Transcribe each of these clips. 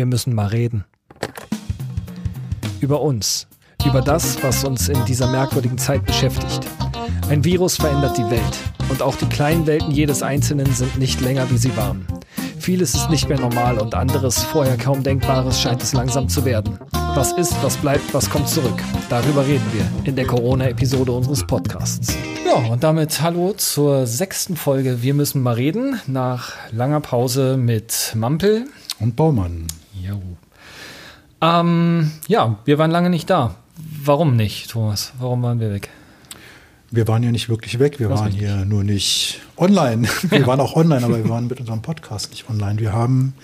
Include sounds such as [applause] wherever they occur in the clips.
Wir müssen mal reden. Über uns. Über das, was uns in dieser merkwürdigen Zeit beschäftigt. Ein Virus verändert die Welt. Und auch die kleinen Welten jedes Einzelnen sind nicht länger, wie sie waren. Vieles ist nicht mehr normal und anderes, vorher kaum Denkbares, scheint es langsam zu werden. Was ist, was bleibt, was kommt zurück? Darüber reden wir in der Corona-Episode unseres Podcasts. Ja, und damit hallo zur sechsten Folge Wir müssen mal reden. Nach langer Pause mit Mampel. Und Baumann. Jo. Ähm, ja, wir waren lange nicht da. Warum nicht, Thomas? Warum waren wir weg? Wir waren ja nicht wirklich weg, wir waren hier nur nicht online. [laughs] Wir ja. waren auch online, aber wir waren mit unserem Podcast nicht online. Wir haben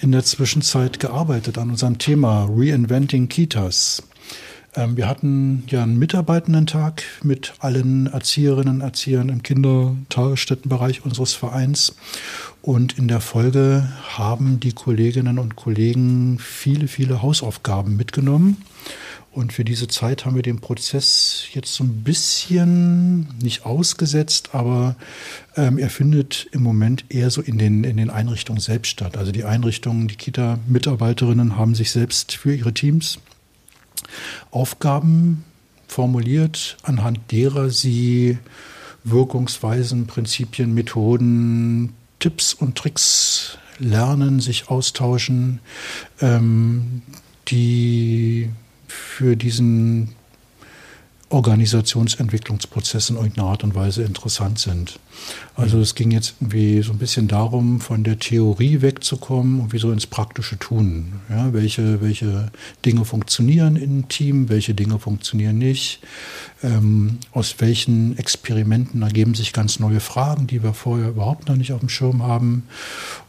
in der Zwischenzeit gearbeitet an unserem Thema Reinventing Kitas. Ähm, wir hatten ja einen Mitarbeitenden-Tag mit allen Erzieherinnen und Erziehern im Kindertagesstättenbereich unseres Vereins. Und in der Folge haben die Kolleginnen und Kollegen viele, viele Hausaufgaben mitgenommen und für diese Zeit haben wir den Prozess jetzt so ein bisschen nicht ausgesetzt, aber ähm, er findet im Moment eher so in den, in den Einrichtungen selbst statt. Also die Einrichtungen, die Kita-Mitarbeiterinnen haben sich selbst für ihre Teams Aufgaben formuliert, anhand derer sie Wirkungsweisen, Prinzipien, Methoden, Tipps und Tricks lernen, sich austauschen, ähm, die für diesen Organisationsentwicklungsprozess in irgendeiner Art und Weise interessant sind. Also mhm. es ging jetzt irgendwie so ein bisschen darum, von der Theorie wegzukommen und wie so ins praktische Tun. Ja, welche, welche Dinge funktionieren im Team, welche Dinge funktionieren nicht. Ähm, aus welchen Experimenten ergeben sich ganz neue Fragen, die wir vorher überhaupt noch nicht auf dem Schirm haben.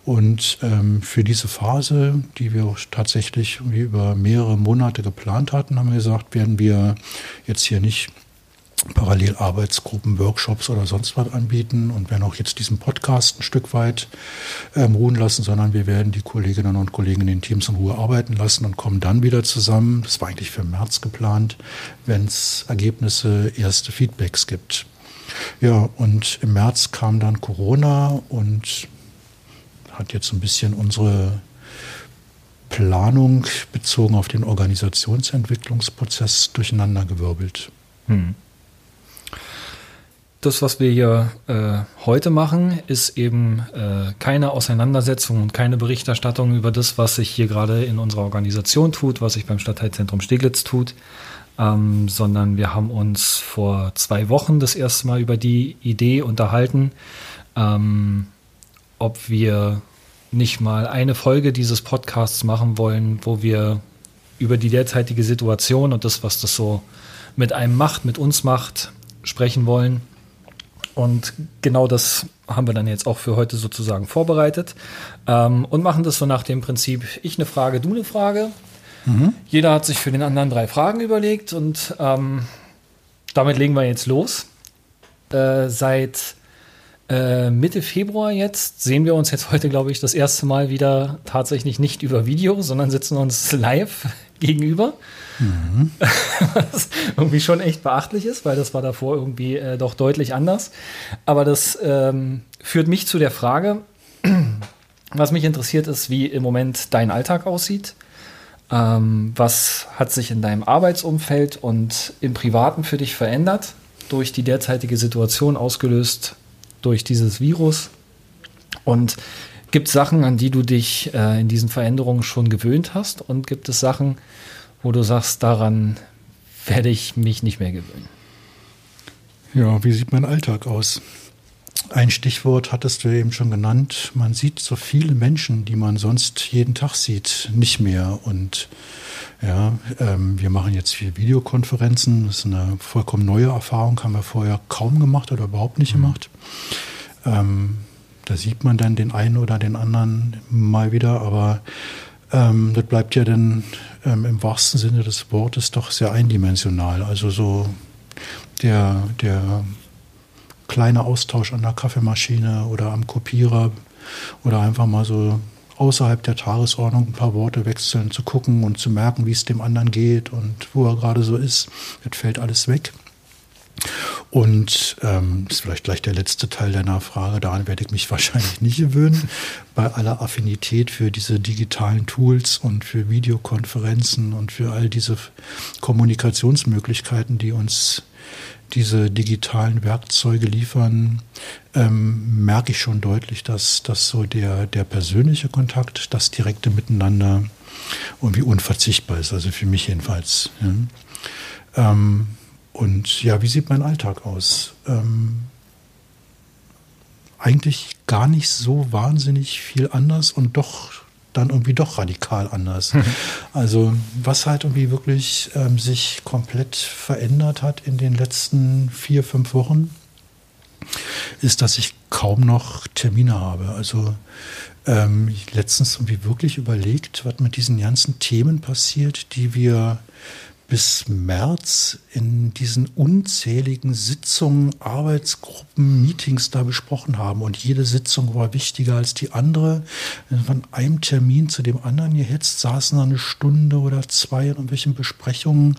Und ähm, für diese Phase, die wir tatsächlich über mehrere Monate geplant hatten, haben wir gesagt, werden wir jetzt hier nicht parallel Arbeitsgruppen, Workshops oder sonst was anbieten und werden auch jetzt diesen Podcast ein Stück weit ähm, ruhen lassen, sondern wir werden die Kolleginnen und Kollegen in den Teams in Ruhe arbeiten lassen und kommen dann wieder zusammen. Das war eigentlich für März geplant, wenn es Ergebnisse, erste Feedbacks gibt. Ja, und im März kam dann Corona und hat jetzt ein bisschen unsere Planung bezogen auf den Organisationsentwicklungsprozess durcheinandergewirbelt. Hm. Das, was wir hier äh, heute machen, ist eben äh, keine Auseinandersetzung und keine Berichterstattung über das, was sich hier gerade in unserer Organisation tut, was sich beim Stadtteilzentrum Steglitz tut, ähm, sondern wir haben uns vor zwei Wochen das erste Mal über die Idee unterhalten, ähm, ob wir nicht mal eine Folge dieses Podcasts machen wollen, wo wir über die derzeitige Situation und das, was das so mit einem macht, mit uns macht, sprechen wollen. Und genau das haben wir dann jetzt auch für heute sozusagen vorbereitet ähm, und machen das so nach dem Prinzip, ich eine Frage, du eine Frage. Mhm. Jeder hat sich für den anderen drei Fragen überlegt und ähm, damit legen wir jetzt los. Äh, seit äh, Mitte Februar jetzt sehen wir uns jetzt heute, glaube ich, das erste Mal wieder tatsächlich nicht über Video, sondern sitzen uns live [laughs] gegenüber. Mhm. [laughs] Was irgendwie schon echt beachtlich ist, weil das war davor irgendwie äh, doch deutlich anders. Aber das ähm, führt mich zu der Frage, [clears throat] was mich interessiert ist, wie im Moment dein Alltag aussieht. Ähm, was hat sich in deinem Arbeitsumfeld und im Privaten für dich verändert durch die derzeitige Situation ausgelöst durch dieses Virus? Und gibt es Sachen, an die du dich äh, in diesen Veränderungen schon gewöhnt hast? Und gibt es Sachen, wo du sagst, daran werde ich mich nicht mehr gewöhnen? Ja, wie sieht mein Alltag aus? Ein Stichwort hattest du eben schon genannt. Man sieht so viele Menschen, die man sonst jeden Tag sieht, nicht mehr. Und ja, ähm, wir machen jetzt viele Videokonferenzen. Das ist eine vollkommen neue Erfahrung, haben wir vorher kaum gemacht oder überhaupt nicht mhm. gemacht. Ähm, da sieht man dann den einen oder den anderen mal wieder, aber ähm, das bleibt ja dann ähm, im wahrsten Sinne des Wortes doch sehr eindimensional. Also so der, der kleine Austausch an der Kaffeemaschine oder am Kopierer oder einfach mal so außerhalb der Tagesordnung ein paar Worte wechseln, zu gucken und zu merken, wie es dem anderen geht und wo er gerade so ist. Das fällt alles weg. Und ähm, ist vielleicht gleich der letzte Teil deiner Frage, daran werde ich mich [laughs] wahrscheinlich nicht gewöhnen, bei aller Affinität für diese digitalen Tools und für Videokonferenzen und für all diese Kommunikationsmöglichkeiten, die uns diese digitalen Werkzeuge liefern, ähm, merke ich schon deutlich, dass, dass so der, der persönliche Kontakt, das direkte Miteinander irgendwie unverzichtbar ist, also für mich jedenfalls. Ja. Ähm, und ja, wie sieht mein Alltag aus? Ähm, eigentlich gar nicht so wahnsinnig viel anders und doch dann irgendwie doch radikal anders. [laughs] also was halt irgendwie wirklich ähm, sich komplett verändert hat in den letzten vier, fünf Wochen, ist, dass ich kaum noch Termine habe. Also ähm, letztens irgendwie wirklich überlegt, was mit diesen ganzen Themen passiert, die wir bis März in diesen unzähligen Sitzungen, Arbeitsgruppen, Meetings da besprochen haben. Und jede Sitzung war wichtiger als die andere. Von einem Termin zu dem anderen gehetzt, saßen dann eine Stunde oder zwei in irgendwelchen Besprechungen,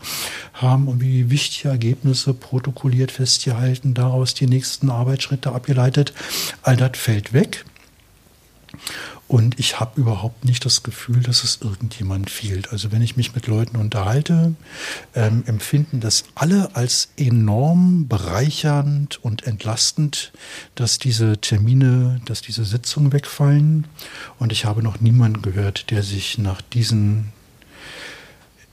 haben irgendwie wichtige Ergebnisse protokolliert, festgehalten, daraus die nächsten Arbeitsschritte abgeleitet. All das fällt weg. Und ich habe überhaupt nicht das Gefühl, dass es irgendjemand fehlt. Also wenn ich mich mit Leuten unterhalte, ähm, empfinden das alle als enorm bereichernd und entlastend, dass diese Termine, dass diese Sitzungen wegfallen. Und ich habe noch niemanden gehört, der sich nach diesen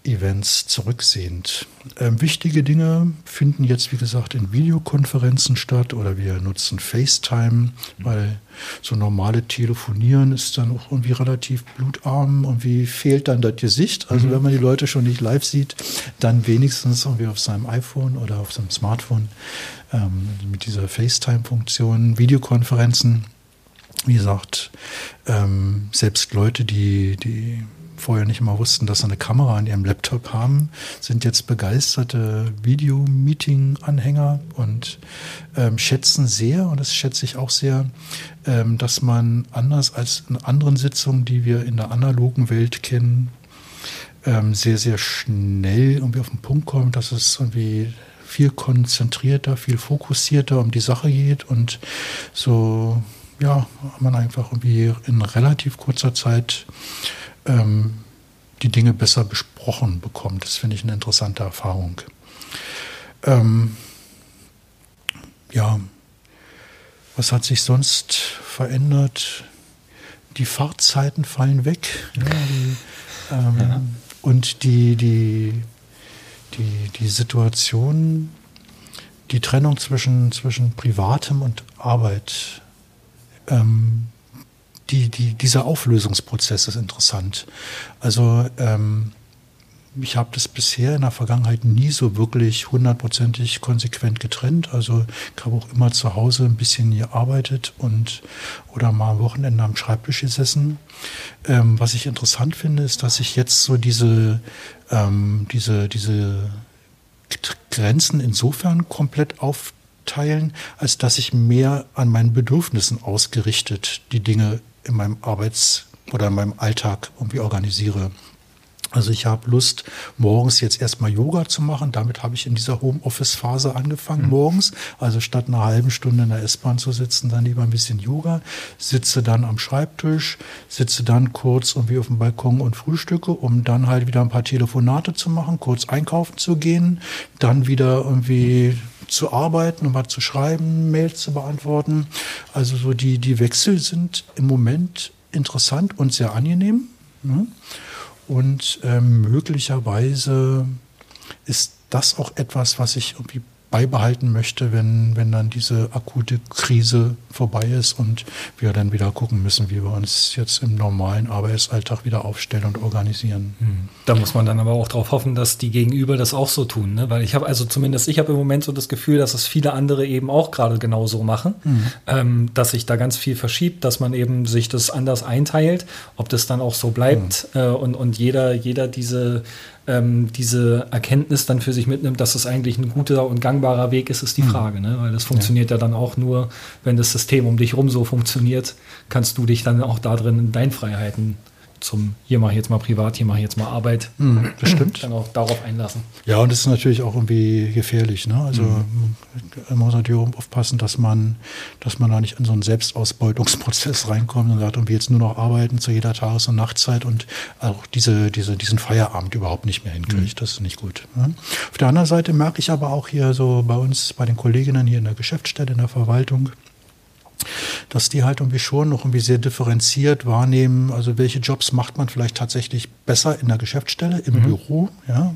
Events zurücksehend. Ähm, wichtige Dinge finden jetzt, wie gesagt, in Videokonferenzen statt oder wir nutzen FaceTime, weil so normale Telefonieren ist dann auch irgendwie relativ blutarm und wie fehlt dann das Gesicht. Also mhm. wenn man die Leute schon nicht live sieht, dann wenigstens irgendwie auf seinem iPhone oder auf seinem Smartphone ähm, mit dieser FaceTime-Funktion, Videokonferenzen. Wie gesagt, ähm, selbst Leute, die, die vorher nicht mal wussten, dass sie eine Kamera an ihrem Laptop haben, sind jetzt begeisterte Videomeeting-Anhänger und ähm, schätzen sehr, und das schätze ich auch sehr, ähm, dass man anders als in anderen Sitzungen, die wir in der analogen Welt kennen, ähm, sehr, sehr schnell irgendwie auf den Punkt kommt, dass es irgendwie viel konzentrierter, viel fokussierter um die Sache geht und so ja, man einfach irgendwie in relativ kurzer Zeit ähm, die Dinge besser besprochen bekommt. Das finde ich eine interessante Erfahrung. Ähm, ja, was hat sich sonst verändert? Die Fahrzeiten fallen weg. Ja, die, ähm, ja. Und die, die, die, die Situation, die Trennung zwischen, zwischen Privatem und Arbeit ähm, die, die, dieser Auflösungsprozess ist interessant. Also ähm, ich habe das bisher in der Vergangenheit nie so wirklich hundertprozentig konsequent getrennt. Also ich habe auch immer zu Hause ein bisschen gearbeitet und oder mal am Wochenende am Schreibtisch gesessen. Ähm, was ich interessant finde, ist, dass ich jetzt so diese, ähm, diese, diese Grenzen insofern komplett aufteilen, als dass ich mehr an meinen Bedürfnissen ausgerichtet die Dinge in meinem Arbeits- oder in meinem Alltag irgendwie organisiere. Also ich habe Lust, morgens jetzt erstmal Yoga zu machen. Damit habe ich in dieser Homeoffice-Phase angefangen mhm. morgens. Also statt einer halben Stunde in der S-Bahn zu sitzen, dann lieber ein bisschen Yoga. Sitze dann am Schreibtisch, sitze dann kurz irgendwie auf dem Balkon und frühstücke, um dann halt wieder ein paar Telefonate zu machen, kurz einkaufen zu gehen, dann wieder irgendwie zu arbeiten und was zu schreiben, Mails zu beantworten. Also so die, die Wechsel sind im Moment interessant und sehr angenehm. Ne? Und ähm, möglicherweise ist das auch etwas, was ich irgendwie beibehalten möchte, wenn, wenn dann diese akute Krise vorbei ist und wir dann wieder gucken müssen, wie wir uns jetzt im normalen Arbeitsalltag wieder aufstellen und organisieren. Hm. Da muss man dann aber auch darauf hoffen, dass die Gegenüber das auch so tun, ne? weil ich habe also zumindest ich habe im Moment so das Gefühl, dass es viele andere eben auch gerade genauso machen, mhm. ähm, dass sich da ganz viel verschiebt, dass man eben sich das anders einteilt, ob das dann auch so bleibt mhm. äh, und, und jeder, jeder diese ähm, diese Erkenntnis dann für sich mitnimmt, dass es eigentlich ein guter und gangbarer Weg ist, ist die mhm. Frage. Ne? Weil das funktioniert ja. ja. dann auch nur, wenn das System um dich rum so funktioniert, kannst du dich dann auch da drin in deinen Freiheiten zum hier mache ich jetzt mal privat, hier mache ich jetzt mal Arbeit. Mhm, das stimmt. Dann auch darauf einlassen. Ja, und das ist natürlich auch irgendwie gefährlich. Ne? Also mhm. man muss natürlich aufpassen, dass man, dass man da nicht in so einen Selbstausbeutungsprozess reinkommt und sagt, irgendwie jetzt nur noch arbeiten zu jeder Tages- und Nachtzeit und auch diese, diese, diesen Feierabend überhaupt nicht mehr hinkriegt. Mhm. Das ist nicht gut. Ne? Auf der anderen Seite merke ich aber auch hier so bei uns, bei den Kolleginnen hier in der Geschäftsstelle, in der Verwaltung, dass die halt irgendwie schon noch irgendwie sehr differenziert wahrnehmen, also welche Jobs macht man vielleicht tatsächlich besser in der Geschäftsstelle, im mhm. Büro, ja,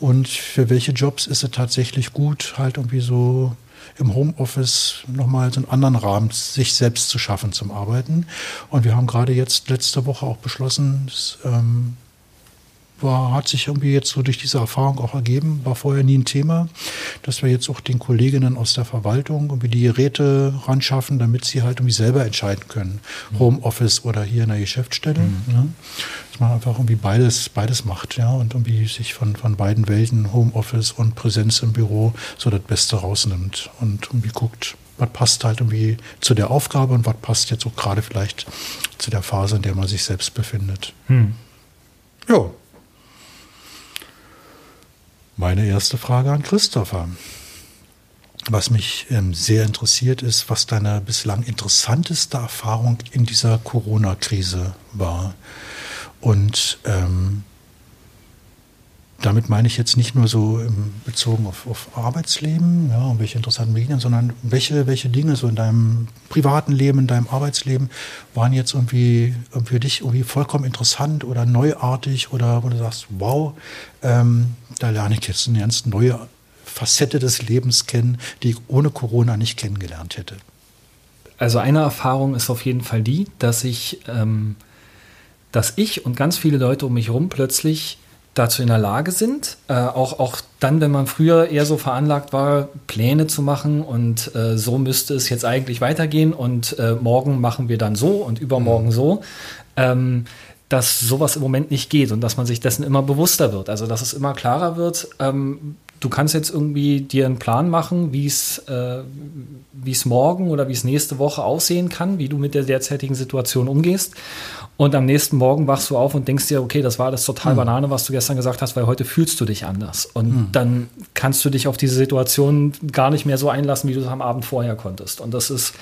und für welche Jobs ist es tatsächlich gut, halt irgendwie so im Homeoffice nochmal so einen anderen Rahmen sich selbst zu schaffen zum Arbeiten. Und wir haben gerade jetzt letzte Woche auch beschlossen, dass, ähm, war, hat sich irgendwie jetzt so durch diese Erfahrung auch ergeben, war vorher nie ein Thema, dass wir jetzt auch den Kolleginnen aus der Verwaltung irgendwie die Geräte ran schaffen, damit sie halt irgendwie selber entscheiden können. Mhm. Homeoffice oder hier in der Geschäftsstelle. Mhm. Ja. Dass man einfach irgendwie beides, beides macht, ja, und irgendwie sich von, von beiden Welten, Homeoffice und Präsenz im Büro, so das Beste rausnimmt und irgendwie guckt, was passt halt irgendwie zu der Aufgabe und was passt jetzt auch gerade vielleicht zu der Phase, in der man sich selbst befindet. Mhm. Ja, meine erste Frage an Christopher. Was mich ähm, sehr interessiert ist, was deine bislang interessanteste Erfahrung in dieser Corona-Krise war. Und ähm, damit meine ich jetzt nicht nur so bezogen auf, auf Arbeitsleben, ja, und welche interessanten Medien, sondern welche, welche Dinge so in deinem privaten Leben, in deinem Arbeitsleben waren jetzt irgendwie, für dich irgendwie vollkommen interessant oder neuartig oder wo du sagst, wow, ähm, da lerne ich jetzt eine ganz neue Facette des Lebens kennen, die ich ohne Corona nicht kennengelernt hätte. Also eine Erfahrung ist auf jeden Fall die, dass ich, ähm, dass ich und ganz viele Leute um mich herum plötzlich dazu in der Lage sind, äh, auch, auch dann, wenn man früher eher so veranlagt war, Pläne zu machen und äh, so müsste es jetzt eigentlich weitergehen und äh, morgen machen wir dann so und übermorgen mhm. so, ähm, dass sowas im Moment nicht geht und dass man sich dessen immer bewusster wird. Also dass es immer klarer wird, ähm, du kannst jetzt irgendwie dir einen Plan machen, wie es äh, es morgen oder wie es nächste Woche aussehen kann, wie du mit der derzeitigen Situation umgehst. Und am nächsten Morgen wachst du auf und denkst dir, okay, das war das total mhm. Banane, was du gestern gesagt hast, weil heute fühlst du dich anders. Und mhm. dann kannst du dich auf diese Situation gar nicht mehr so einlassen, wie du es am Abend vorher konntest. Und das ist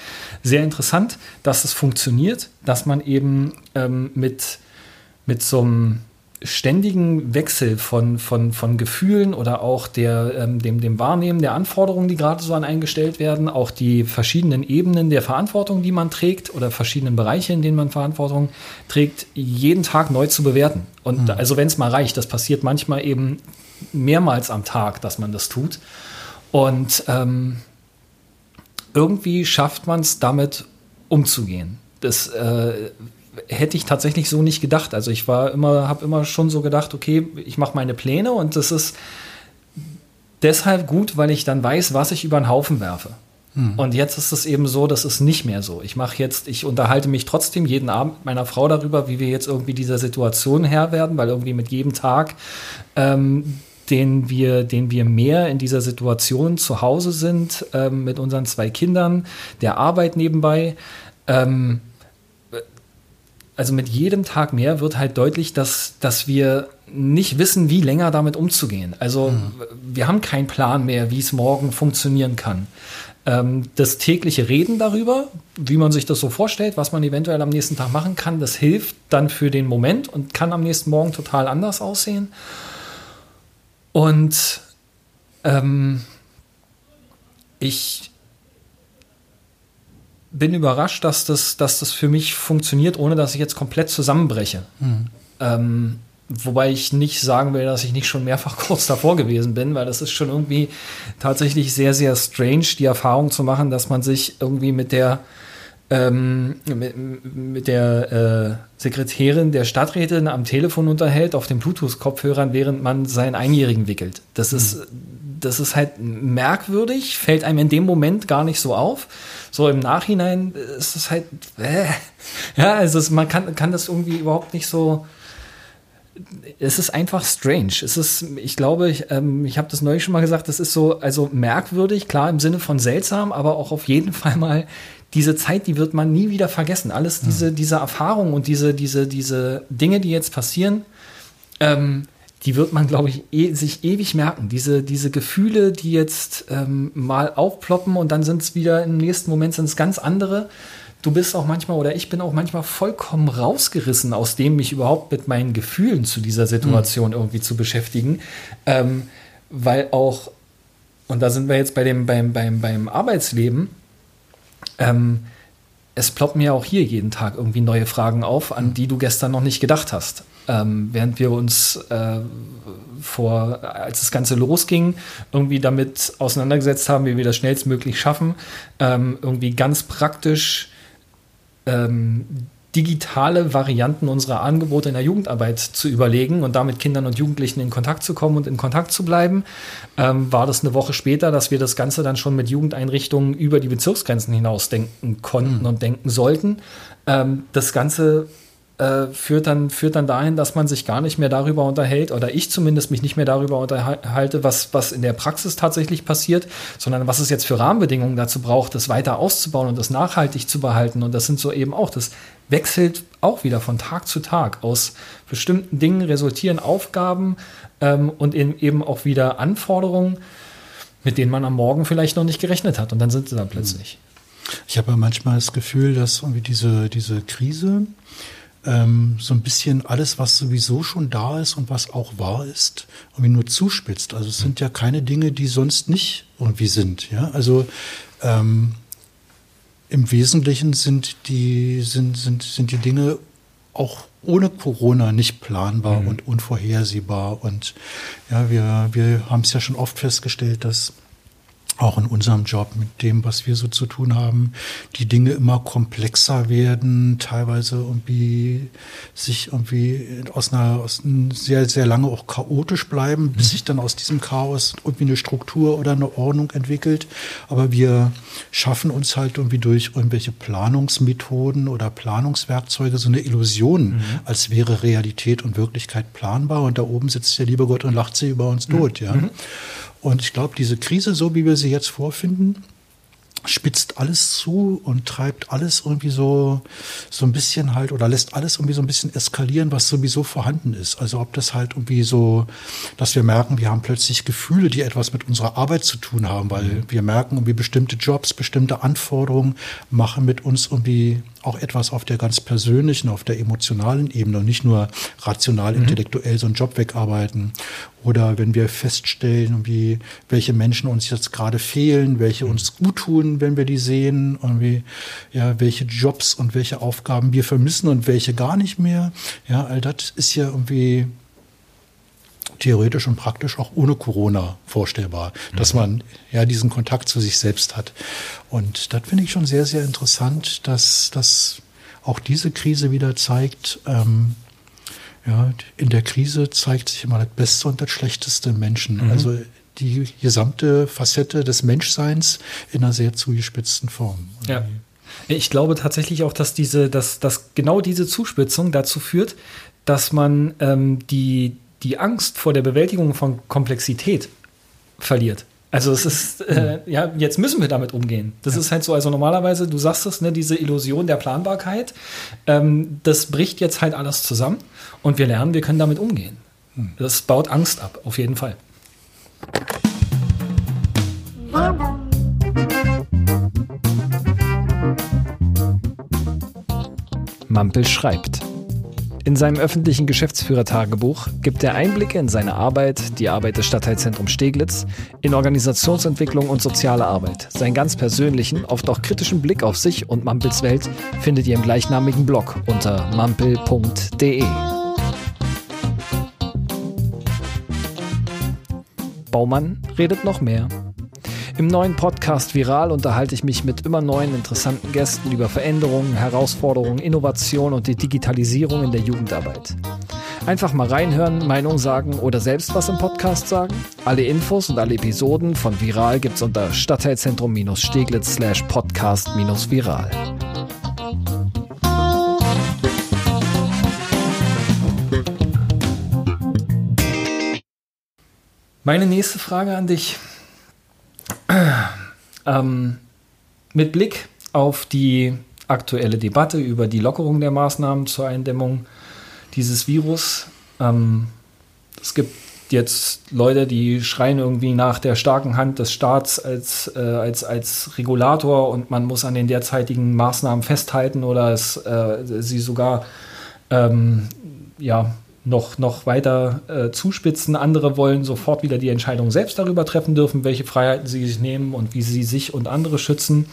sehr interessant, dass es funktioniert, dass man eben ähm, mit, mit so einem ständigen Wechsel von, von, von Gefühlen oder auch der, ähm, dem, dem Wahrnehmen der Anforderungen, die gerade so an eingestellt werden, auch die verschiedenen Ebenen der Verantwortung, die man trägt oder verschiedenen Bereiche, in denen man Verantwortung trägt, jeden Tag neu zu bewerten. Und mhm. also wenn es mal reicht, das passiert manchmal eben mehrmals am Tag, dass man das tut. Und ähm, irgendwie schafft man es damit umzugehen. Das äh, hätte ich tatsächlich so nicht gedacht. Also ich war immer, habe immer schon so gedacht, okay, ich mache meine Pläne und das ist deshalb gut, weil ich dann weiß, was ich über den Haufen werfe. Hm. Und jetzt ist es eben so, das ist nicht mehr so. Ich mache jetzt, ich unterhalte mich trotzdem jeden Abend mit meiner Frau darüber, wie wir jetzt irgendwie dieser Situation Herr werden, weil irgendwie mit jedem Tag, ähm, den wir, den wir mehr in dieser Situation zu Hause sind, ähm, mit unseren zwei Kindern, der Arbeit nebenbei, ähm, also mit jedem Tag mehr wird halt deutlich, dass, dass wir nicht wissen, wie länger damit umzugehen. Also mhm. wir haben keinen Plan mehr, wie es morgen funktionieren kann. Ähm, das tägliche Reden darüber, wie man sich das so vorstellt, was man eventuell am nächsten Tag machen kann, das hilft dann für den Moment und kann am nächsten Morgen total anders aussehen. Und ähm, ich bin überrascht, dass das, dass das für mich funktioniert, ohne dass ich jetzt komplett zusammenbreche. Mhm. Ähm, wobei ich nicht sagen will, dass ich nicht schon mehrfach [laughs] kurz davor gewesen bin, weil das ist schon irgendwie tatsächlich sehr, sehr strange, die Erfahrung zu machen, dass man sich irgendwie mit der ähm, mit, mit, der äh, Sekretärin der Stadträtin am Telefon unterhält, auf den Bluetooth-Kopfhörern, während man seinen Einjährigen wickelt. Das mhm. ist das ist halt merkwürdig, fällt einem in dem Moment gar nicht so auf. So im Nachhinein ist es halt, äh, ja, also es, man kann, kann das irgendwie überhaupt nicht so es ist einfach strange. Es ist, ich glaube, ich, ähm, ich habe das neulich schon mal gesagt, das ist so, also merkwürdig, klar im Sinne von seltsam, aber auch auf jeden [laughs] Fall mal diese Zeit, die wird man nie wieder vergessen. Alles diese, ja. diese Erfahrungen und diese, diese, diese Dinge, die jetzt passieren, ähm, die wird man, glaube ich, e sich ewig merken. Diese, diese Gefühle, die jetzt ähm, mal aufploppen und dann sind es wieder im nächsten Moment sind es ganz andere. Du bist auch manchmal oder ich bin auch manchmal vollkommen rausgerissen aus dem, mich überhaupt mit meinen Gefühlen zu dieser Situation mhm. irgendwie zu beschäftigen. Ähm, weil auch, und da sind wir jetzt bei dem, beim, beim, beim Arbeitsleben, ähm, es ploppen ja auch hier jeden Tag irgendwie neue Fragen auf, an die du gestern noch nicht gedacht hast. Ähm, während wir uns äh, vor, als das Ganze losging, irgendwie damit auseinandergesetzt haben, wie wir das schnellstmöglich schaffen, ähm, irgendwie ganz praktisch ähm, digitale Varianten unserer Angebote in der Jugendarbeit zu überlegen und damit Kindern und Jugendlichen in Kontakt zu kommen und in Kontakt zu bleiben, ähm, war das eine Woche später, dass wir das Ganze dann schon mit Jugendeinrichtungen über die Bezirksgrenzen hinaus denken konnten mhm. und denken sollten. Ähm, das Ganze äh, führt, dann, führt dann dahin, dass man sich gar nicht mehr darüber unterhält, oder ich zumindest mich nicht mehr darüber unterhalte, was, was in der Praxis tatsächlich passiert, sondern was es jetzt für Rahmenbedingungen dazu braucht, das weiter auszubauen und das nachhaltig zu behalten. Und das sind so eben auch, das wechselt auch wieder von Tag zu Tag. Aus bestimmten Dingen resultieren Aufgaben ähm, und eben auch wieder Anforderungen, mit denen man am Morgen vielleicht noch nicht gerechnet hat. Und dann sind sie da plötzlich. Ich habe manchmal das Gefühl, dass irgendwie diese, diese Krise ähm, so ein bisschen alles, was sowieso schon da ist und was auch wahr ist, irgendwie nur zuspitzt. Also es sind ja keine Dinge, die sonst nicht irgendwie sind. Ja, also ähm, im Wesentlichen sind die, sind, sind, sind die Dinge auch ohne Corona nicht planbar mhm. und unvorhersehbar. Und ja, wir, wir haben es ja schon oft festgestellt, dass auch in unserem Job mit dem, was wir so zu tun haben, die Dinge immer komplexer werden, teilweise irgendwie sich irgendwie aus einer, aus sehr, sehr lange auch chaotisch bleiben, bis mhm. sich dann aus diesem Chaos irgendwie eine Struktur oder eine Ordnung entwickelt. Aber wir schaffen uns halt irgendwie durch irgendwelche Planungsmethoden oder Planungswerkzeuge so eine Illusion, mhm. als wäre Realität und Wirklichkeit planbar und da oben sitzt der liebe Gott und lacht sie über uns mhm. tot, ja. Mhm. Und ich glaube, diese Krise, so wie wir sie jetzt vorfinden, spitzt alles zu und treibt alles irgendwie so, so ein bisschen halt oder lässt alles irgendwie so ein bisschen eskalieren, was sowieso vorhanden ist. Also ob das halt irgendwie so, dass wir merken, wir haben plötzlich Gefühle, die etwas mit unserer Arbeit zu tun haben, weil mhm. wir merken irgendwie bestimmte Jobs, bestimmte Anforderungen machen mit uns irgendwie auch etwas auf der ganz persönlichen, auf der emotionalen Ebene und nicht nur rational, mhm. intellektuell so einen Job wegarbeiten. Oder wenn wir feststellen, wie, welche Menschen uns jetzt gerade fehlen, welche mhm. uns gut tun, wenn wir die sehen, und wie, ja, welche Jobs und welche Aufgaben wir vermissen und welche gar nicht mehr. Ja, all das ist ja irgendwie theoretisch und praktisch auch ohne Corona vorstellbar, mhm. dass man ja diesen Kontakt zu sich selbst hat. Und das finde ich schon sehr, sehr interessant, dass, dass auch diese Krise wieder zeigt, ähm, ja, in der Krise zeigt sich immer das Beste und das Schlechteste im Menschen. Mhm. Also die gesamte Facette des Menschseins in einer sehr zugespitzten Form. Ja. Ich glaube tatsächlich auch, dass diese, dass, dass genau diese Zuspitzung dazu führt, dass man ähm, die, die Angst vor der Bewältigung von Komplexität verliert. Also es ist, äh, ja, jetzt müssen wir damit umgehen. Das ja. ist halt so, also normalerweise, du sagst es, ne, diese Illusion der Planbarkeit, ähm, das bricht jetzt halt alles zusammen und wir lernen, wir können damit umgehen. Hm. Das baut Angst ab, auf jeden Fall. Mampel schreibt. In seinem öffentlichen Geschäftsführertagebuch gibt er Einblicke in seine Arbeit, die Arbeit des Stadtteilzentrums Steglitz, in Organisationsentwicklung und soziale Arbeit. Seinen ganz persönlichen, oft auch kritischen Blick auf sich und Mampels Welt findet ihr im gleichnamigen Blog unter mampel.de. Baumann redet noch mehr. Im neuen Podcast Viral unterhalte ich mich mit immer neuen interessanten Gästen über Veränderungen, Herausforderungen, Innovation und die Digitalisierung in der Jugendarbeit. Einfach mal reinhören, Meinung sagen oder selbst was im Podcast sagen. Alle Infos und alle Episoden von Viral gibt's unter Stadtteilzentrum-Steglitz slash podcast-viral. Meine nächste Frage an dich. Ähm, mit Blick auf die aktuelle Debatte über die Lockerung der Maßnahmen zur Eindämmung dieses Virus. Ähm, es gibt jetzt Leute, die schreien irgendwie nach der starken Hand des Staats als, äh, als, als Regulator und man muss an den derzeitigen Maßnahmen festhalten oder es, äh, sie sogar ähm, ja, noch, noch weiter äh, zuspitzen. Andere wollen sofort wieder die Entscheidung selbst darüber treffen dürfen, welche Freiheiten sie sich nehmen und wie sie sich und andere schützen.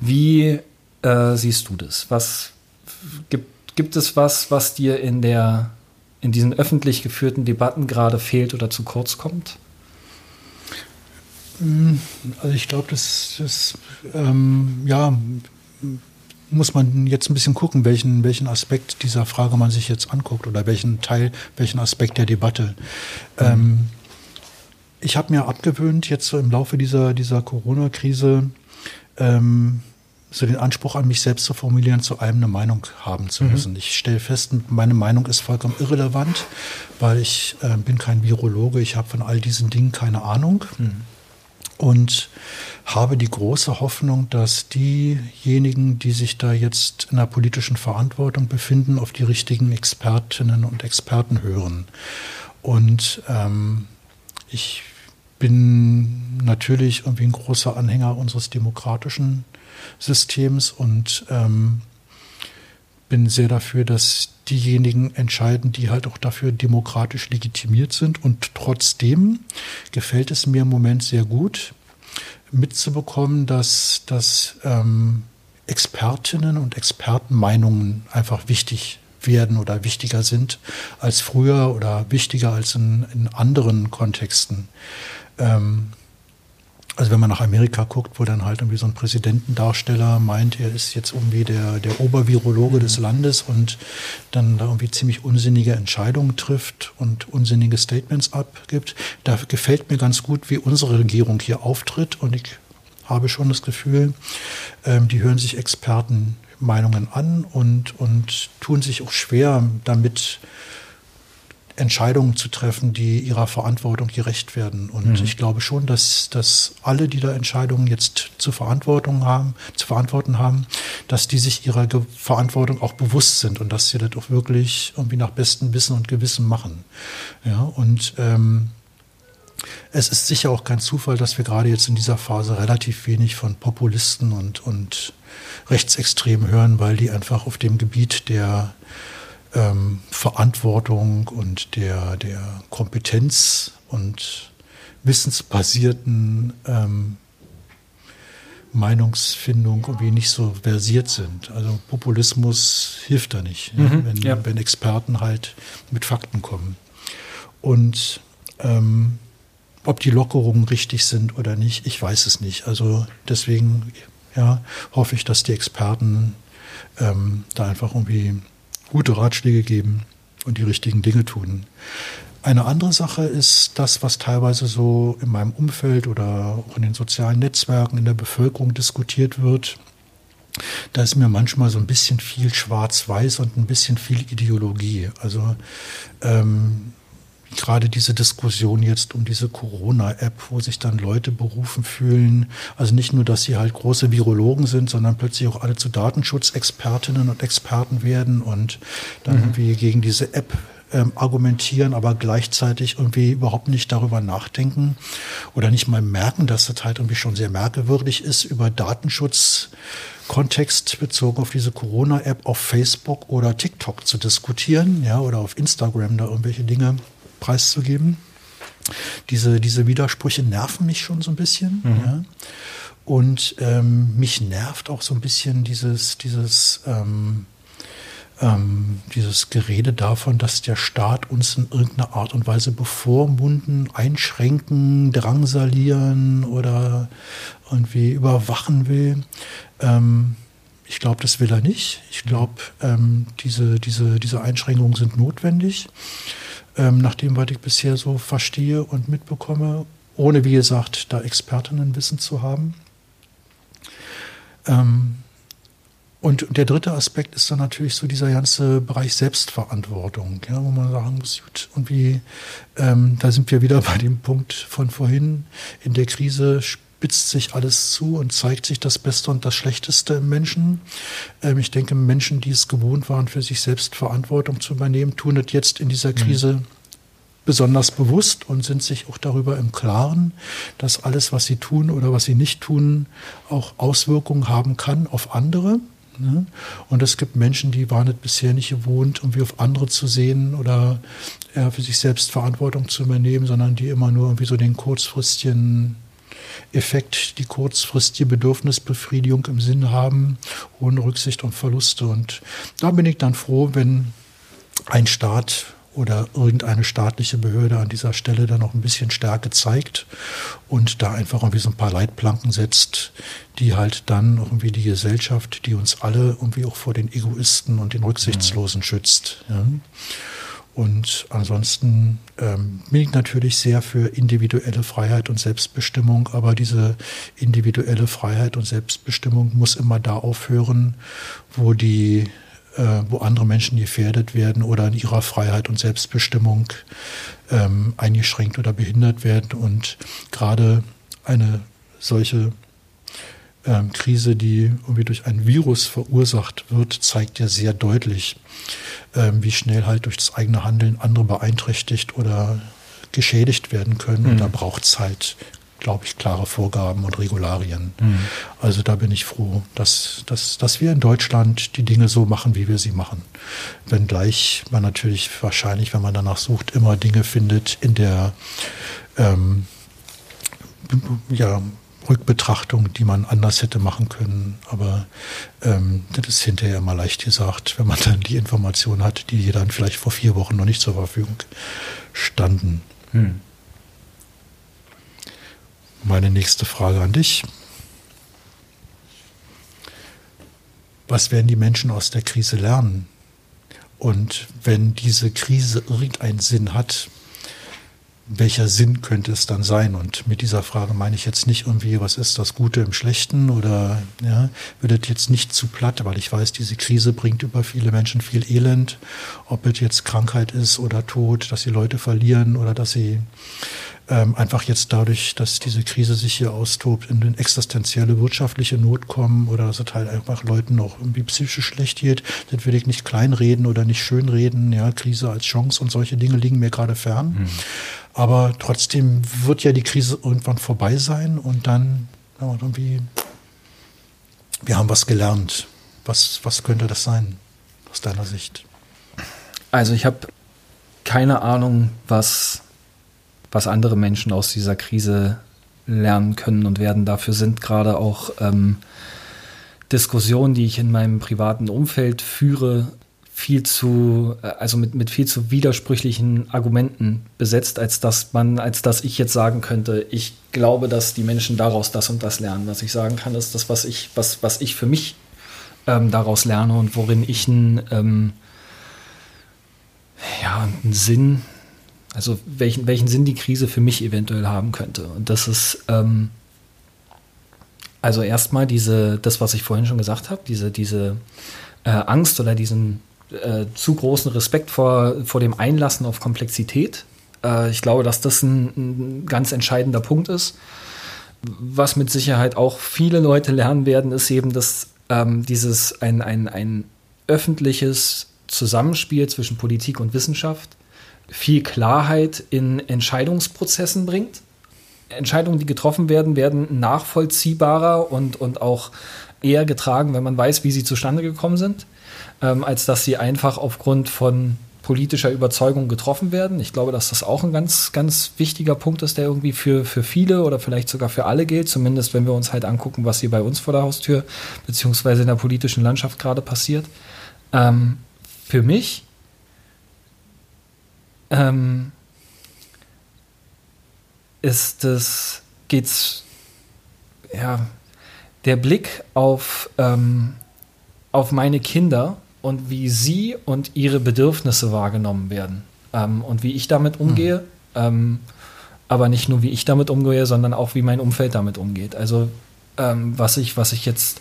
Wie äh, siehst du das? Was gibt, gibt es was, was dir in der in diesen öffentlich geführten Debatten gerade fehlt oder zu kurz kommt? Also ich glaube, das, das ähm, ja, muss man jetzt ein bisschen gucken, welchen, welchen Aspekt dieser Frage man sich jetzt anguckt oder welchen Teil, welchen Aspekt der Debatte. Mhm. Ähm, ich habe mir abgewöhnt, jetzt so im Laufe dieser, dieser Corona-Krise ähm, so den Anspruch an mich selbst zu formulieren, zu allem eine Meinung haben zu mhm. müssen. Mhm. Ich stelle fest, meine Meinung ist vollkommen irrelevant, weil ich äh, bin kein Virologe, ich habe von all diesen Dingen keine Ahnung. Mhm. Und habe die große Hoffnung, dass diejenigen, die sich da jetzt in der politischen Verantwortung befinden, auf die richtigen Expertinnen und Experten hören. Und ähm, ich bin natürlich irgendwie ein großer Anhänger unseres demokratischen Systems und ähm, bin sehr dafür, dass diejenigen entscheiden, die halt auch dafür demokratisch legitimiert sind. Und trotzdem gefällt es mir im Moment sehr gut, mitzubekommen, dass, dass ähm, Expertinnen und Expertenmeinungen einfach wichtig werden oder wichtiger sind als früher oder wichtiger als in, in anderen Kontexten. Ähm, also wenn man nach Amerika guckt, wo dann halt irgendwie so ein Präsidentendarsteller meint, er ist jetzt irgendwie der, der Obervirologe des Landes und dann da irgendwie ziemlich unsinnige Entscheidungen trifft und unsinnige Statements abgibt. Da gefällt mir ganz gut, wie unsere Regierung hier auftritt und ich habe schon das Gefühl, ähm, die hören sich Expertenmeinungen an und, und tun sich auch schwer damit, Entscheidungen zu treffen, die ihrer Verantwortung gerecht werden. Und mhm. ich glaube schon, dass, dass alle, die da Entscheidungen jetzt zu Verantwortung haben, zu verantworten haben, dass die sich ihrer Ge Verantwortung auch bewusst sind und dass sie das auch wirklich irgendwie nach bestem Wissen und Gewissen machen. Ja, und ähm, es ist sicher auch kein Zufall, dass wir gerade jetzt in dieser Phase relativ wenig von Populisten und, und Rechtsextremen hören, weil die einfach auf dem Gebiet der ähm, Verantwortung und der, der Kompetenz und wissensbasierten ähm, Meinungsfindung irgendwie nicht so versiert sind. Also Populismus hilft da nicht, mhm, wenn, ja. wenn, Experten halt mit Fakten kommen. Und ähm, ob die Lockerungen richtig sind oder nicht, ich weiß es nicht. Also deswegen ja, hoffe ich, dass die Experten ähm, da einfach irgendwie gute Ratschläge geben und die richtigen Dinge tun. Eine andere Sache ist das, was teilweise so in meinem Umfeld oder auch in den sozialen Netzwerken in der Bevölkerung diskutiert wird. Da ist mir manchmal so ein bisschen viel Schwarz-Weiß und ein bisschen viel Ideologie. Also ähm, gerade diese Diskussion jetzt um diese Corona-App, wo sich dann Leute berufen fühlen, also nicht nur, dass sie halt große Virologen sind, sondern plötzlich auch alle zu Datenschutzexpertinnen und Experten werden und dann mhm. irgendwie gegen diese App ähm, argumentieren, aber gleichzeitig irgendwie überhaupt nicht darüber nachdenken oder nicht mal merken, dass das halt irgendwie schon sehr merkwürdig ist, über Datenschutz Kontext bezogen auf diese Corona-App auf Facebook oder TikTok zu diskutieren, ja, oder auf Instagram da irgendwelche Dinge preiszugeben. Diese, diese Widersprüche nerven mich schon so ein bisschen. Mhm. Ja. Und ähm, mich nervt auch so ein bisschen dieses, dieses, ähm, ähm, dieses Gerede davon, dass der Staat uns in irgendeiner Art und Weise bevormunden, einschränken, drangsalieren oder irgendwie überwachen will. Ähm, ich glaube, das will er nicht. Ich glaube, ähm, diese, diese, diese Einschränkungen sind notwendig ähm, nach dem, was ich bisher so verstehe und mitbekomme, ohne, wie gesagt, da Expertinnenwissen zu haben. Ähm, und der dritte Aspekt ist dann natürlich so dieser ganze Bereich Selbstverantwortung, ja, wo man sagen muss, gut, und wie, ähm, da sind wir wieder [laughs] bei dem Punkt von vorhin, in der Krise spitzt sich alles zu und zeigt sich das Beste und das Schlechteste im Menschen. Ähm, ich denke, Menschen, die es gewohnt waren, für sich selbst Verantwortung zu übernehmen, tun es jetzt in dieser mhm. Krise mhm. besonders bewusst und sind sich auch darüber im Klaren, dass alles, was sie tun oder was sie nicht tun, auch Auswirkungen haben kann auf andere. Ne? Und es gibt Menschen, die waren es bisher nicht gewohnt, irgendwie auf andere zu sehen oder für sich selbst Verantwortung zu übernehmen, sondern die immer nur irgendwie so den kurzfristigen Effekt, die kurzfristige Bedürfnisbefriedigung im Sinn haben, ohne Rücksicht auf Verluste. Und da bin ich dann froh, wenn ein Staat oder irgendeine staatliche Behörde an dieser Stelle dann noch ein bisschen Stärke zeigt und da einfach irgendwie so ein paar Leitplanken setzt, die halt dann irgendwie die Gesellschaft, die uns alle irgendwie auch vor den Egoisten und den Rücksichtslosen schützt. Ja. Und ansonsten ähm, bin ich natürlich sehr für individuelle Freiheit und Selbstbestimmung, aber diese individuelle Freiheit und Selbstbestimmung muss immer da aufhören, wo die äh, wo andere Menschen gefährdet werden oder in ihrer Freiheit und Selbstbestimmung ähm, eingeschränkt oder behindert werden. Und gerade eine solche ähm, Krise, die irgendwie durch ein Virus verursacht wird, zeigt ja sehr deutlich, ähm, wie schnell halt durch das eigene Handeln andere beeinträchtigt oder geschädigt werden können. Mhm. Und da braucht es halt glaube ich, klare Vorgaben und Regularien. Mhm. Also da bin ich froh, dass, dass, dass wir in Deutschland die Dinge so machen, wie wir sie machen. Wenngleich man natürlich wahrscheinlich, wenn man danach sucht, immer Dinge findet in der ähm, ja, Rückbetrachtung, die man anders hätte machen können. Aber ähm, das ist hinterher immer leicht gesagt, wenn man dann die Informationen hat, die dann vielleicht vor vier Wochen noch nicht zur Verfügung standen. Mhm. Meine nächste Frage an dich. Was werden die Menschen aus der Krise lernen? Und wenn diese Krise irgendeinen Sinn hat, welcher Sinn könnte es dann sein? Und mit dieser Frage meine ich jetzt nicht irgendwie, was ist das Gute im Schlechten oder ja, wird jetzt nicht zu platt, weil ich weiß, diese Krise bringt über viele Menschen viel Elend, ob es jetzt Krankheit ist oder Tod, dass sie Leute verlieren oder dass sie ähm, einfach jetzt dadurch, dass diese Krise sich hier austobt, in eine existenzielle wirtschaftliche Not kommen oder dass es halt einfach Leuten noch irgendwie psychisch schlecht geht. Das will ich nicht kleinreden oder nicht schönreden. Ja, Krise als Chance und solche Dinge liegen mir gerade fern. Mhm. Aber trotzdem wird ja die Krise irgendwann vorbei sein und dann ja, irgendwie, wir haben was gelernt. Was, was könnte das sein aus deiner Sicht? Also ich habe keine Ahnung, was was andere Menschen aus dieser Krise lernen können und werden. Dafür sind gerade auch ähm, Diskussionen, die ich in meinem privaten Umfeld führe, viel zu, äh, also mit, mit viel zu widersprüchlichen Argumenten besetzt, als dass man, als dass ich jetzt sagen könnte, ich glaube, dass die Menschen daraus das und das lernen. Was ich sagen kann, ist das, was ich, was, was ich für mich ähm, daraus lerne und worin ich einen, ähm, ja, einen Sinn also welchen, welchen Sinn die Krise für mich eventuell haben könnte. Und das ist ähm, also erstmal diese, das, was ich vorhin schon gesagt habe, diese, diese äh, Angst oder diesen äh, zu großen Respekt vor, vor dem Einlassen auf Komplexität. Äh, ich glaube, dass das ein, ein ganz entscheidender Punkt ist. Was mit Sicherheit auch viele Leute lernen werden, ist eben, dass ähm, dieses ein, ein, ein öffentliches Zusammenspiel zwischen Politik und Wissenschaft viel Klarheit in Entscheidungsprozessen bringt. Entscheidungen, die getroffen werden, werden nachvollziehbarer und, und auch eher getragen, wenn man weiß, wie sie zustande gekommen sind, ähm, als dass sie einfach aufgrund von politischer Überzeugung getroffen werden. Ich glaube, dass das auch ein ganz, ganz wichtiger Punkt ist, der irgendwie für, für viele oder vielleicht sogar für alle gilt, zumindest wenn wir uns halt angucken, was hier bei uns vor der Haustür beziehungsweise in der politischen Landschaft gerade passiert. Ähm, für mich ähm, ist es, geht's, ja, der Blick auf, ähm, auf meine Kinder und wie sie und ihre Bedürfnisse wahrgenommen werden ähm, und wie ich damit umgehe. Mhm. aber nicht nur wie ich damit umgehe, sondern auch wie mein Umfeld damit umgeht. Also ähm, was ich, was ich jetzt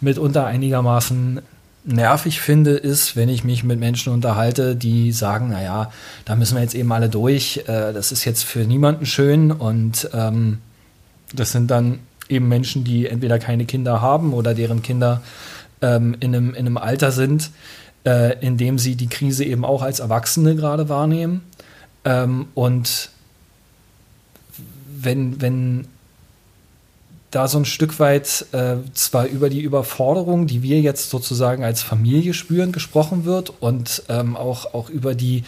mitunter einigermaßen nervig finde, ist, wenn ich mich mit Menschen unterhalte, die sagen, naja, da müssen wir jetzt eben alle durch, äh, das ist jetzt für niemanden schön und ähm, das sind dann eben Menschen, die entweder keine Kinder haben oder deren Kinder ähm, in, einem, in einem Alter sind, äh, in dem sie die Krise eben auch als Erwachsene gerade wahrnehmen. Ähm, und wenn, wenn da so ein Stück weit äh, zwar über die Überforderung, die wir jetzt sozusagen als Familie spüren, gesprochen wird und ähm, auch, auch über die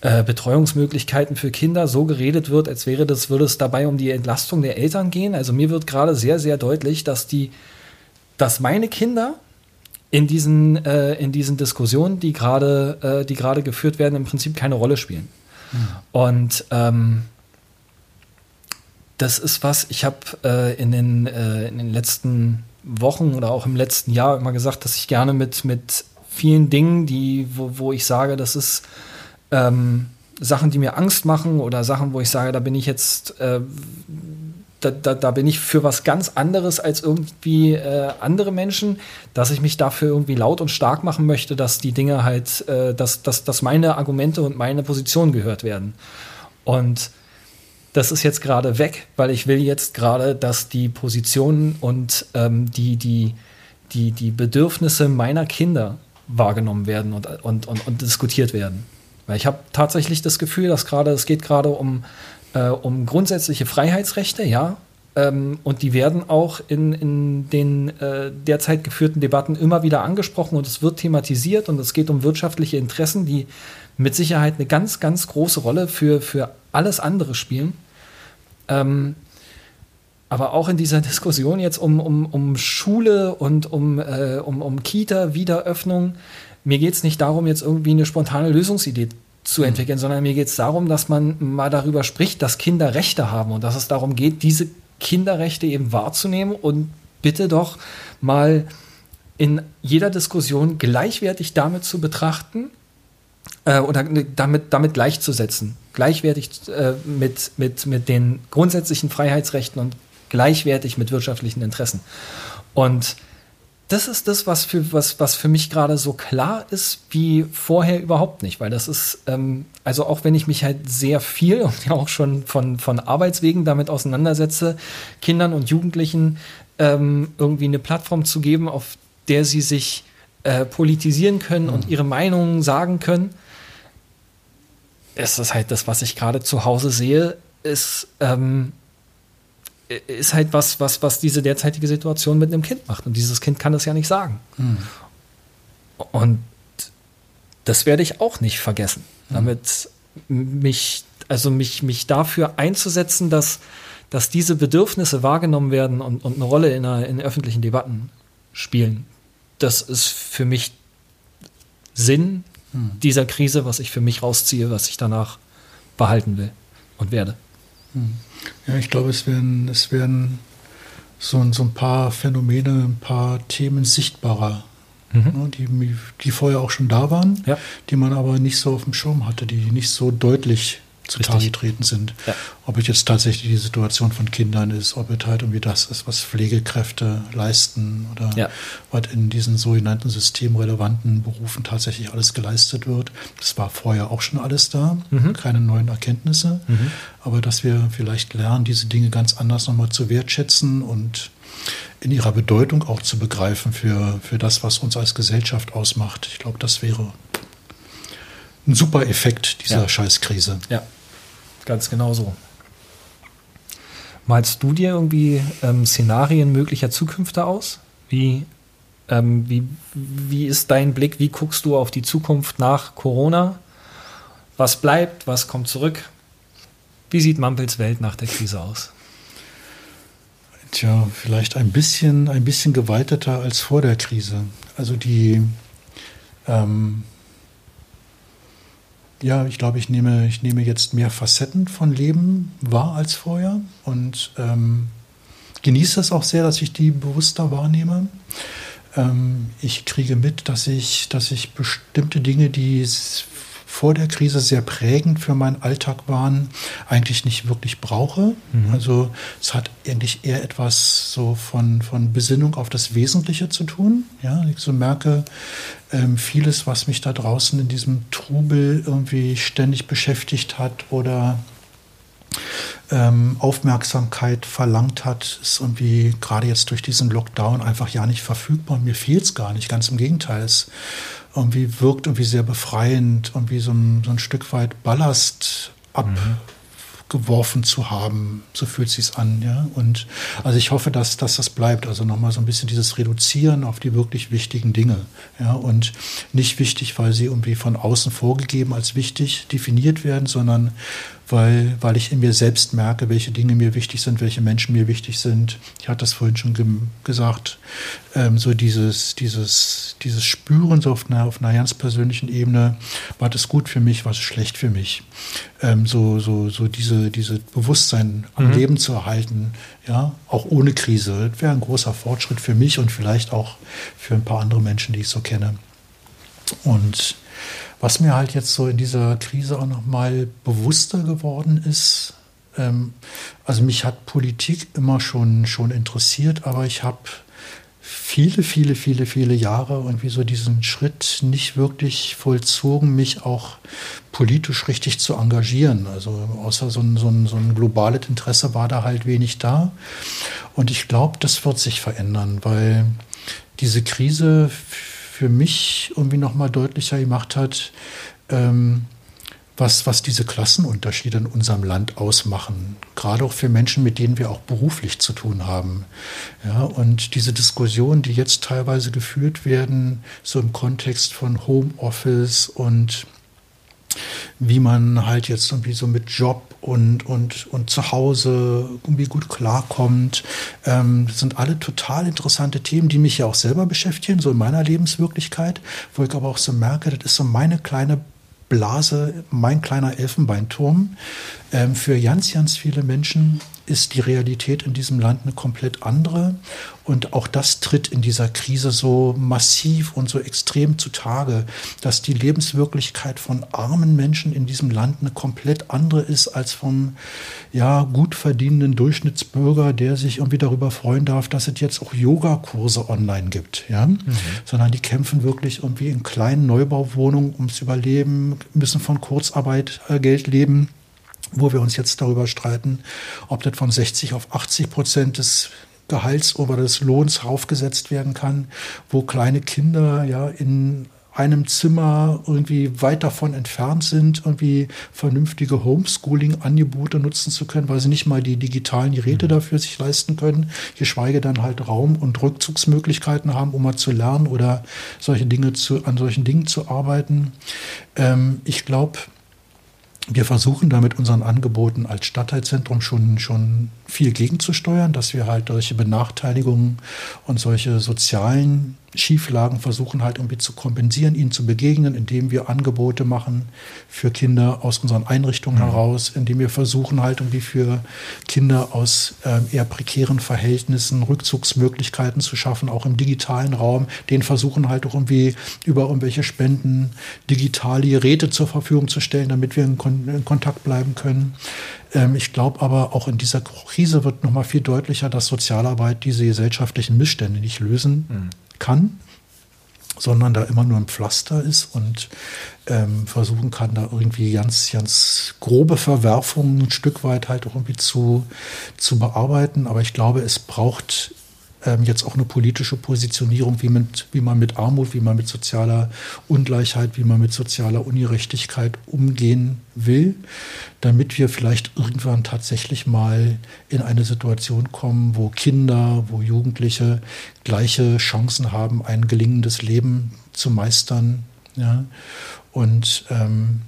äh, Betreuungsmöglichkeiten für Kinder so geredet wird, als wäre das, würde es dabei um die Entlastung der Eltern gehen. Also mir wird gerade sehr, sehr deutlich, dass die, dass meine Kinder in diesen, äh, in diesen Diskussionen, die gerade, äh, die gerade geführt werden, im Prinzip keine Rolle spielen. Mhm. Und ähm, das ist was, ich habe äh, in, den, äh, in den letzten Wochen oder auch im letzten Jahr immer gesagt, dass ich gerne mit, mit vielen Dingen, die, wo, wo ich sage, das ist ähm, Sachen, die mir Angst machen oder Sachen, wo ich sage, da bin ich jetzt, äh, da, da, da, bin ich für was ganz anderes als irgendwie äh, andere Menschen, dass ich mich dafür irgendwie laut und stark machen möchte, dass die Dinge halt, äh, dass, dass, dass meine Argumente und meine Position gehört werden. Und das ist jetzt gerade weg, weil ich will jetzt gerade, dass die Positionen und ähm, die, die, die, die Bedürfnisse meiner Kinder wahrgenommen werden und, und, und, und diskutiert werden. Weil ich habe tatsächlich das Gefühl, dass gerade, es geht gerade um, äh, um grundsätzliche Freiheitsrechte, ja. Ähm, und die werden auch in, in den äh, derzeit geführten Debatten immer wieder angesprochen und es wird thematisiert und es geht um wirtschaftliche Interessen, die mit Sicherheit eine ganz, ganz große Rolle für, für alles andere spielen. Ähm, aber auch in dieser [laughs] Diskussion jetzt um, um, um Schule und um, äh, um, um Kita-Wiederöffnung, mir geht es nicht darum, jetzt irgendwie eine spontane Lösungsidee zu mhm. entwickeln, mhm. sondern mir geht es darum, dass man mal darüber spricht, dass Kinder Rechte haben und dass es darum geht, diese Kinderrechte eben wahrzunehmen und bitte doch mal in jeder Diskussion gleichwertig damit zu betrachten, äh, oder damit, damit gleichzusetzen. Gleichwertig äh, mit, mit, mit den grundsätzlichen Freiheitsrechten und gleichwertig mit wirtschaftlichen Interessen. Und das ist das, was für, was, was für mich gerade so klar ist wie vorher überhaupt nicht, weil das ist, ähm, also auch wenn ich mich halt sehr viel und ja auch schon von, von Arbeitswegen damit auseinandersetze, Kindern und Jugendlichen ähm, irgendwie eine Plattform zu geben, auf der sie sich äh, politisieren können mhm. und ihre Meinungen sagen können, ist das halt das, was ich gerade zu Hause sehe, ist, ähm, ist halt was, was, was diese derzeitige Situation mit einem Kind macht. Und dieses Kind kann das ja nicht sagen. Mhm. Und das werde ich auch nicht vergessen. Mhm. Damit mich, also mich, mich dafür einzusetzen, dass, dass diese Bedürfnisse wahrgenommen werden und, und eine Rolle in, einer, in öffentlichen Debatten spielen. Das ist für mich Sinn hm. dieser Krise, was ich für mich rausziehe, was ich danach behalten will und werde. Hm. Ja, ich glaube, es werden, es werden so, so ein paar Phänomene, ein paar Themen sichtbarer, mhm. ne, die, die vorher auch schon da waren, ja. die man aber nicht so auf dem Schirm hatte, die nicht so deutlich zutage getreten sind. Ja. Ob es jetzt tatsächlich die Situation von Kindern ist, ob es halt irgendwie das ist, was Pflegekräfte leisten oder ja. was in diesen sogenannten systemrelevanten Berufen tatsächlich alles geleistet wird. Das war vorher auch schon alles da, mhm. keine neuen Erkenntnisse, mhm. aber dass wir vielleicht lernen, diese Dinge ganz anders nochmal zu wertschätzen und in ihrer Bedeutung auch zu begreifen für, für das, was uns als Gesellschaft ausmacht. Ich glaube, das wäre ein super Effekt dieser ja. Scheißkrise. Ja, Ganz genau so. Malst du dir irgendwie ähm, Szenarien möglicher Zukünfte aus? Wie, ähm, wie, wie ist dein Blick? Wie guckst du auf die Zukunft nach Corona? Was bleibt? Was kommt zurück? Wie sieht Mampels Welt nach der Krise aus? Tja, vielleicht ein bisschen, ein bisschen geweiteter als vor der Krise. Also die, ähm, ja, ich glaube, ich nehme, ich nehme jetzt mehr Facetten von Leben wahr als vorher und ähm, genieße das auch sehr, dass ich die bewusster wahrnehme. Ähm, ich kriege mit, dass ich, dass ich bestimmte Dinge, die vor der Krise sehr prägend für meinen Alltag waren, eigentlich nicht wirklich brauche. Mhm. Also es hat eigentlich eher etwas so von, von Besinnung auf das Wesentliche zu tun. Ja, ich so merke, ähm, vieles, was mich da draußen in diesem Trubel irgendwie ständig beschäftigt hat oder ähm, Aufmerksamkeit verlangt hat, ist irgendwie gerade jetzt durch diesen Lockdown einfach ja nicht verfügbar. Mir fehlt es gar nicht, ganz im Gegenteil. Es irgendwie wirkt irgendwie sehr befreiend, irgendwie so ein, so ein Stück weit Ballast ab. Mhm zu haben. So fühlt sich's an, ja. Und also ich hoffe, dass, dass das bleibt. Also nochmal so ein bisschen dieses Reduzieren auf die wirklich wichtigen Dinge, ja. Und nicht wichtig, weil sie irgendwie von außen vorgegeben als wichtig definiert werden, sondern weil, weil ich in mir selbst merke, welche Dinge mir wichtig sind, welche Menschen mir wichtig sind. Ich hatte das vorhin schon ge gesagt, ähm, so dieses, dieses, dieses Spüren so auf einer, auf einer ganz persönlichen Ebene, war das gut für mich, war es schlecht für mich. Ähm, so, so, so diese, diese Bewusstsein am mhm. Leben zu erhalten, ja, auch ohne Krise, wäre ein großer Fortschritt für mich und vielleicht auch für ein paar andere Menschen, die ich so kenne. Und was mir halt jetzt so in dieser Krise auch nochmal bewusster geworden ist, ähm, also mich hat Politik immer schon, schon interessiert, aber ich habe viele, viele, viele, viele Jahre irgendwie so diesen Schritt nicht wirklich vollzogen, mich auch politisch richtig zu engagieren. Also außer so ein, so ein, so ein globales Interesse war da halt wenig da. Und ich glaube, das wird sich verändern, weil diese Krise für mich irgendwie nochmal deutlicher gemacht hat, ähm, was, was diese Klassenunterschiede in unserem Land ausmachen. Gerade auch für Menschen, mit denen wir auch beruflich zu tun haben. Ja, und diese Diskussionen, die jetzt teilweise geführt werden, so im Kontext von Homeoffice und wie man halt jetzt irgendwie so mit Job und, und, und zu Hause irgendwie gut klarkommt. Ähm, das sind alle total interessante Themen, die mich ja auch selber beschäftigen, so in meiner Lebenswirklichkeit, wo ich aber auch so merke, das ist so meine kleine Blase, mein kleiner Elfenbeinturm. Ähm, für ganz, ganz viele Menschen ist die Realität in diesem Land eine komplett andere. Und auch das tritt in dieser Krise so massiv und so extrem zutage, dass die Lebenswirklichkeit von armen Menschen in diesem Land eine komplett andere ist als vom ja, gut verdienenden Durchschnittsbürger, der sich irgendwie darüber freuen darf, dass es jetzt auch Yogakurse online gibt. Ja? Mhm. Sondern die kämpfen wirklich irgendwie in kleinen Neubauwohnungen ums Überleben, müssen von Kurzarbeit äh, Geld leben wo wir uns jetzt darüber streiten, ob das von 60 auf 80 Prozent des Gehalts oder des Lohns raufgesetzt werden kann, wo kleine Kinder ja in einem Zimmer irgendwie weit davon entfernt sind, irgendwie vernünftige Homeschooling-Angebote nutzen zu können, weil sie nicht mal die digitalen Geräte mhm. dafür sich leisten können, geschweige dann halt Raum und Rückzugsmöglichkeiten haben, um mal zu lernen oder solche Dinge zu, an solchen Dingen zu arbeiten. Ähm, ich glaube, wir versuchen da mit unseren Angeboten als Stadtteilzentrum schon, schon viel gegenzusteuern, dass wir halt solche Benachteiligungen und solche sozialen Schieflagen versuchen halt irgendwie zu kompensieren, ihnen zu begegnen, indem wir Angebote machen für Kinder aus unseren Einrichtungen mhm. heraus, indem wir versuchen halt irgendwie für Kinder aus äh, eher prekären Verhältnissen Rückzugsmöglichkeiten zu schaffen, auch im digitalen Raum. Den versuchen halt auch irgendwie über irgendwelche Spenden digitale Geräte zur Verfügung zu stellen, damit wir in, Kon in Kontakt bleiben können. Ähm, ich glaube aber auch in dieser Krise wird nochmal viel deutlicher, dass Sozialarbeit diese gesellschaftlichen Missstände nicht lösen mhm. Kann, sondern da immer nur ein Pflaster ist und ähm, versuchen kann, da irgendwie ganz, ganz grobe Verwerfungen ein Stück weit halt auch irgendwie zu, zu bearbeiten. Aber ich glaube, es braucht jetzt auch eine politische Positionierung, wie, mit, wie man mit Armut, wie man mit sozialer Ungleichheit, wie man mit sozialer Ungerechtigkeit umgehen will, damit wir vielleicht irgendwann tatsächlich mal in eine Situation kommen, wo Kinder, wo Jugendliche gleiche Chancen haben, ein gelingendes Leben zu meistern. Ja? Und ähm,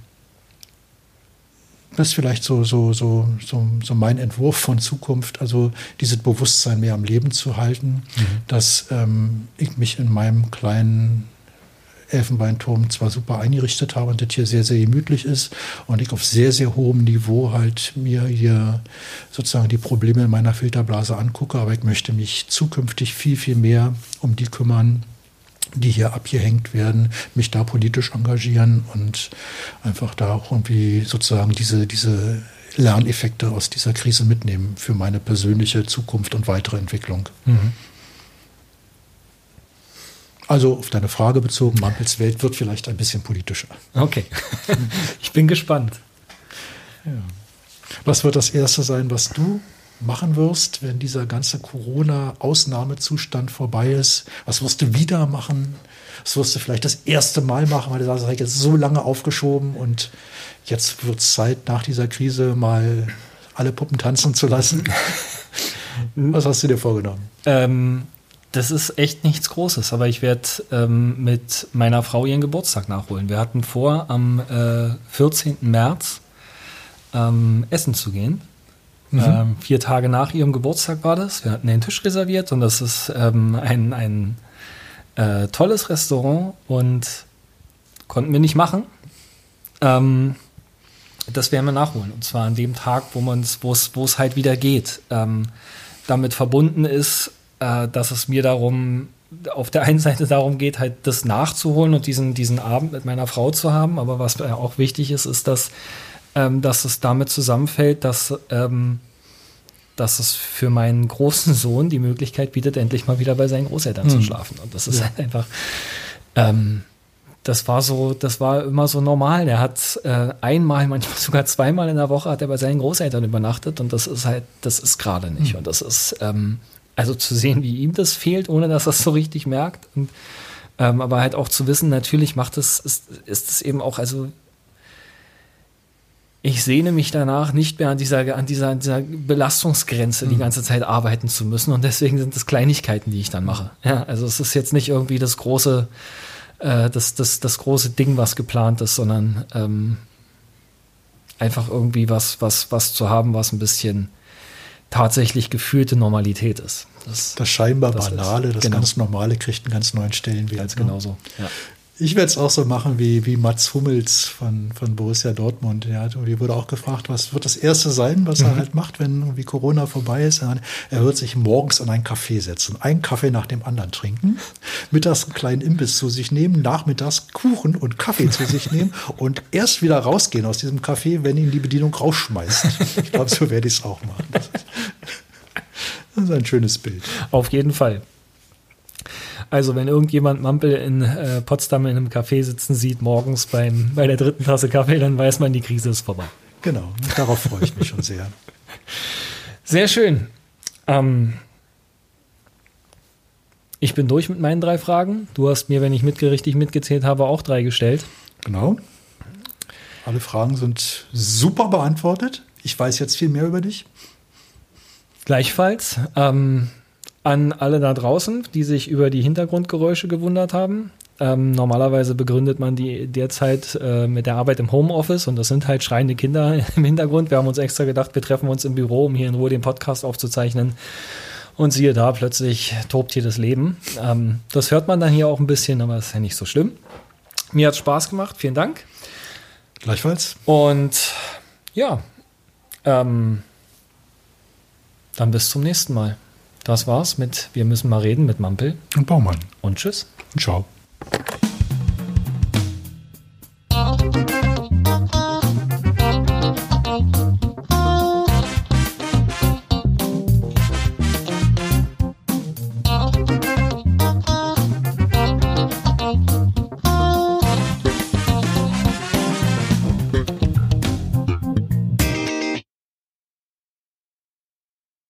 das ist vielleicht so, so, so, so, so mein Entwurf von Zukunft, also dieses Bewusstsein mehr am Leben zu halten, mhm. dass ähm, ich mich in meinem kleinen Elfenbeinturm zwar super eingerichtet habe und das hier sehr, sehr gemütlich ist und ich auf sehr, sehr hohem Niveau halt mir hier sozusagen die Probleme in meiner Filterblase angucke, aber ich möchte mich zukünftig viel, viel mehr um die kümmern, die hier abgehängt werden, mich da politisch engagieren und einfach da auch irgendwie sozusagen diese, diese Lerneffekte aus dieser Krise mitnehmen für meine persönliche Zukunft und weitere Entwicklung. Mhm. Also auf deine Frage bezogen, Mampels Welt wird vielleicht ein bisschen politischer. Okay, [laughs] ich bin gespannt. Ja. Was wird das Erste sein, was du machen wirst, wenn dieser ganze Corona-Ausnahmezustand vorbei ist? Was wirst du wieder machen? Was wirst du vielleicht das erste Mal machen, weil du sagst, ich habe jetzt so lange aufgeschoben und jetzt wird es Zeit, nach dieser Krise mal alle Puppen tanzen zu lassen. [laughs] Was hast du dir vorgenommen? Ähm, das ist echt nichts Großes, aber ich werde ähm, mit meiner Frau ihren Geburtstag nachholen. Wir hatten vor, am äh, 14. März ähm, essen zu gehen. Mhm. Ähm, vier Tage nach ihrem Geburtstag war das. Wir hatten den Tisch reserviert und das ist ähm, ein, ein äh, tolles Restaurant und konnten wir nicht machen. Ähm, das werden wir nachholen. Und zwar an dem Tag, wo es halt wieder geht. Ähm, damit verbunden ist, äh, dass es mir darum, auf der einen Seite darum geht, halt das nachzuholen und diesen, diesen Abend mit meiner Frau zu haben. Aber was auch wichtig ist, ist, dass ähm, dass es damit zusammenfällt, dass, ähm, dass es für meinen großen Sohn die Möglichkeit bietet, endlich mal wieder bei seinen Großeltern hm. zu schlafen. Und das ist ja. halt einfach, ähm, das war so, das war immer so normal. Der hat äh, einmal, manchmal [laughs] sogar zweimal in der Woche hat er bei seinen Großeltern übernachtet und das ist halt, das ist gerade nicht. Hm. Und das ist, ähm, also zu sehen, wie ihm das fehlt, ohne dass er es so richtig merkt. Und, ähm, aber halt auch zu wissen, natürlich macht es, ist, ist es eben auch, also ich sehne mich danach, nicht mehr an dieser, an dieser, an dieser Belastungsgrenze mhm. die ganze Zeit arbeiten zu müssen. Und deswegen sind es Kleinigkeiten, die ich dann mache. Ja, also es ist jetzt nicht irgendwie das große, äh, das, das, das große Ding, was geplant ist, sondern ähm, einfach irgendwie was, was, was zu haben, was ein bisschen tatsächlich gefühlte Normalität ist. Das, das scheinbar das Banale, ist, das genau. ganz Normale kriegt einen ganz neuen Stellenwert. Ganz ne? genauso. Ja. Ich werde es auch so machen wie, wie Mats Hummels von, von Borussia Dortmund. Ja, die wurde auch gefragt, was wird das Erste sein, was mhm. er halt macht, wenn irgendwie Corona vorbei ist. Er wird sich morgens an einen Kaffee setzen, einen Kaffee nach dem anderen trinken, mittags einen kleinen Imbiss zu sich nehmen, nachmittags Kuchen und Kaffee zu sich nehmen und erst wieder rausgehen aus diesem Kaffee, wenn ihn die Bedienung rausschmeißt. Ich glaube, so werde ich es auch machen. Das ist ein schönes Bild. Auf jeden Fall. Also wenn irgendjemand Mampel in äh, Potsdam in einem Café sitzen sieht, morgens beim, bei der dritten Tasse Kaffee, dann weiß man, die Krise ist vorbei. Genau, darauf freue ich mich schon sehr. [laughs] Sehr schön. Ähm, ich bin durch mit meinen drei Fragen. Du hast mir, wenn ich richtig mitgezählt habe, auch drei gestellt. Genau. Alle Fragen sind super beantwortet. Ich weiß jetzt viel mehr über dich. Gleichfalls. Ähm, an alle da draußen, die sich über die Hintergrundgeräusche gewundert haben. Ähm, normalerweise begründet man die derzeit äh, mit der Arbeit im Homeoffice und das sind halt schreiende Kinder [laughs] im Hintergrund. Wir haben uns extra gedacht, wir treffen uns im Büro, um hier in Ruhe den Podcast aufzuzeichnen. Und siehe da, plötzlich tobt hier das Leben. Ähm, das hört man dann hier auch ein bisschen, aber ist ja nicht so schlimm. Mir hat Spaß gemacht, vielen Dank. Gleichfalls. Und ja, ähm, dann bis zum nächsten Mal. Das war's mit Wir müssen mal reden mit Mampel. Und Baumann. Und tschüss. Und ciao.